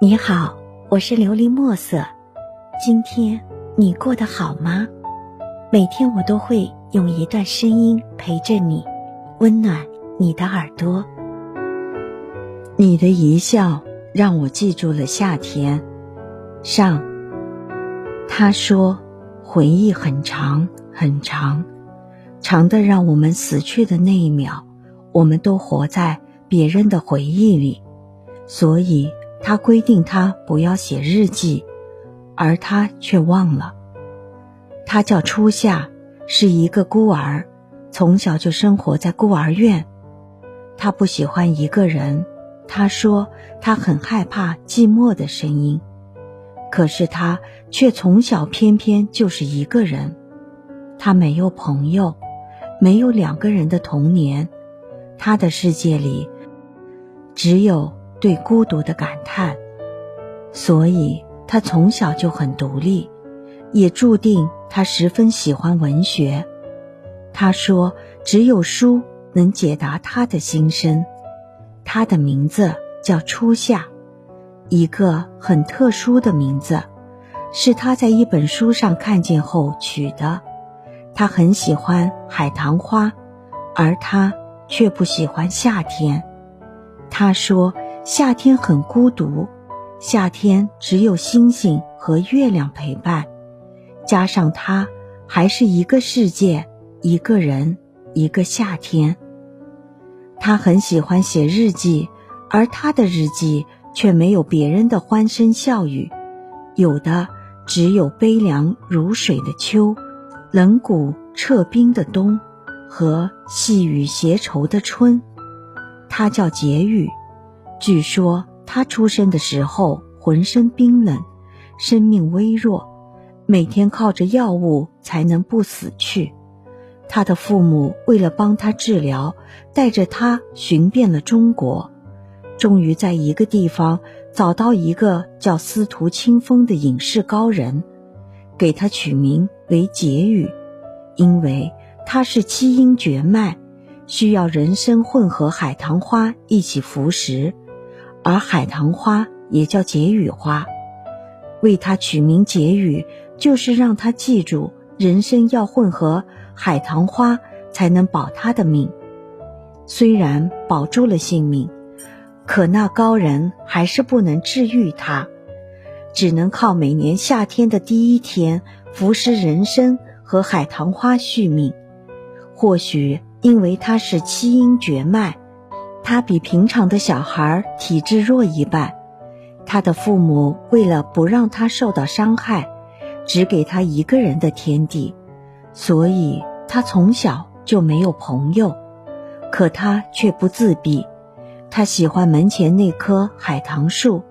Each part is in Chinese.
你好，我是琉璃墨色。今天你过得好吗？每天我都会用一段声音陪着你，温暖你的耳朵。你的一笑让我记住了夏天。上，他说，回忆很长很长，长的让我们死去的那一秒，我们都活在别人的回忆里，所以。他规定他不要写日记，而他却忘了。他叫初夏，是一个孤儿，从小就生活在孤儿院。他不喜欢一个人，他说他很害怕寂寞的声音。可是他却从小偏偏就是一个人，他没有朋友，没有两个人的童年，他的世界里只有。对孤独的感叹，所以他从小就很独立，也注定他十分喜欢文学。他说：“只有书能解答他的心声。”他的名字叫初夏，一个很特殊的名字，是他在一本书上看见后取的。他很喜欢海棠花，而他却不喜欢夏天。他说。夏天很孤独，夏天只有星星和月亮陪伴，加上他还是一个世界，一个人，一个夏天。他很喜欢写日记，而他的日记却没有别人的欢声笑语，有的只有悲凉如水的秋，冷骨彻冰的冬，和细雨携愁的春。他叫结语。据说他出生的时候浑身冰冷，生命微弱，每天靠着药物才能不死去。他的父母为了帮他治疗，带着他寻遍了中国，终于在一个地方找到一个叫司徒清风的隐士高人，给他取名为解语，因为他是七阴绝脉，需要人参混合海棠花一起服食。而海棠花也叫解语花，为它取名解语，就是让他记住人参要混合海棠花才能保他的命。虽然保住了性命，可那高人还是不能治愈他，只能靠每年夏天的第一天服食人参和海棠花续命。或许因为他是七阴绝脉。他比平常的小孩体质弱一半，他的父母为了不让他受到伤害，只给他一个人的天地，所以他从小就没有朋友。可他却不自闭，他喜欢门前那棵海棠树，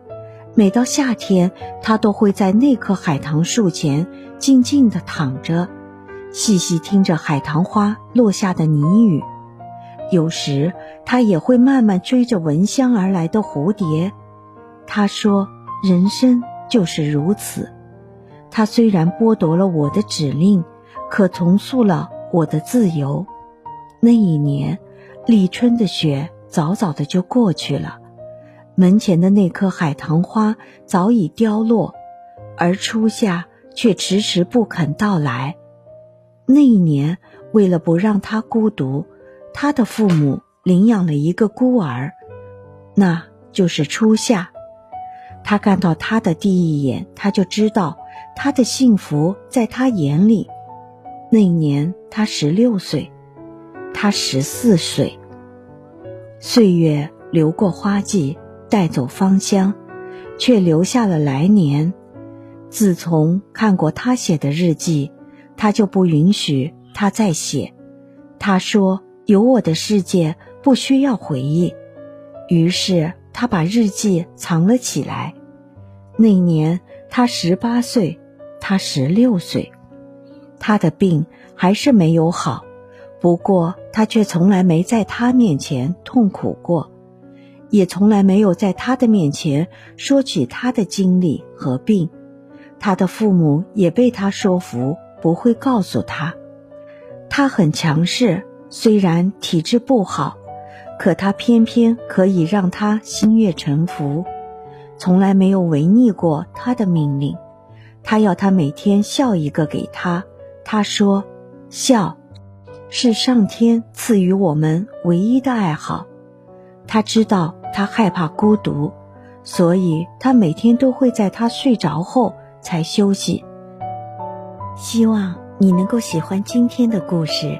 每到夏天，他都会在那棵海棠树前静静地躺着，细细听着海棠花落下的泥语。有时他也会慢慢追着闻香而来的蝴蝶。他说：“人生就是如此。他虽然剥夺了我的指令，可重塑了我的自由。”那一年，立春的雪早早的就过去了，门前的那棵海棠花早已凋落，而初夏却迟迟不肯到来。那一年，为了不让他孤独。他的父母领养了一个孤儿，那就是初夏。他看到他的第一眼，他就知道他的幸福在他眼里。那年他十六岁，他十四岁。岁月流过花季，带走芳香，却留下了来年。自从看过他写的日记，他就不允许他再写。他说。有我的世界不需要回忆，于是他把日记藏了起来。那年他十八岁，他十六岁，他的病还是没有好，不过他却从来没在他面前痛苦过，也从来没有在他的面前说起他的经历和病。他的父母也被他说服，不会告诉他，他很强势。虽然体质不好，可他偏偏可以让他心悦诚服。从来没有违逆过他的命令。他要他每天笑一个给他。他说：“笑，是上天赐予我们唯一的爱好。”他知道他害怕孤独，所以他每天都会在他睡着后才休息。希望你能够喜欢今天的故事，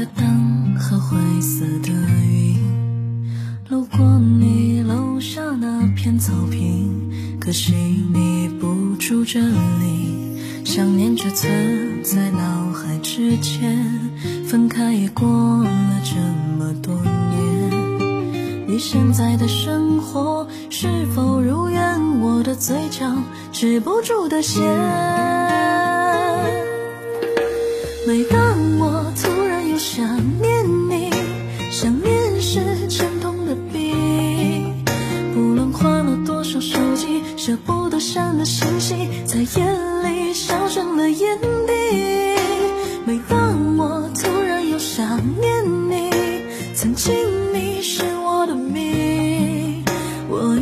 的灯和灰色的云，路过你楼下那片草坪，可惜你不住这里。想念只存在脑海之间，分开也过了这么多年。你现在的生活是否如愿？我的嘴角止不住的咸。每当我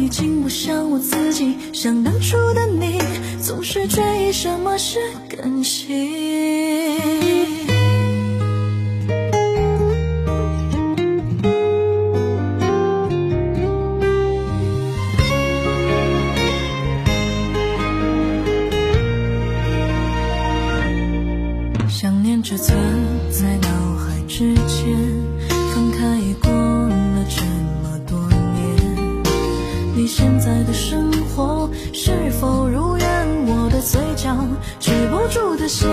已经不像我自己，像当初的你，总是追忆什么是感情。是否如愿？我的嘴角止不住的咸。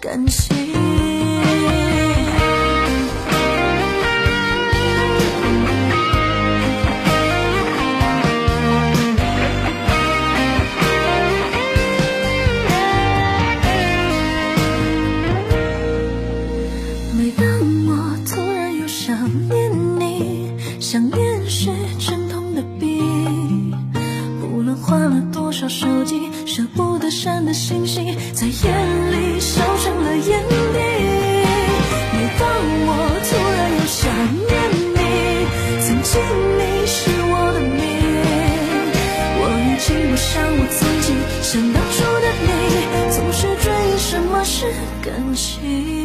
感情。每当我突然又想念你，想念是沉痛的病，不论换了多少手机。舍不得删的信息，在自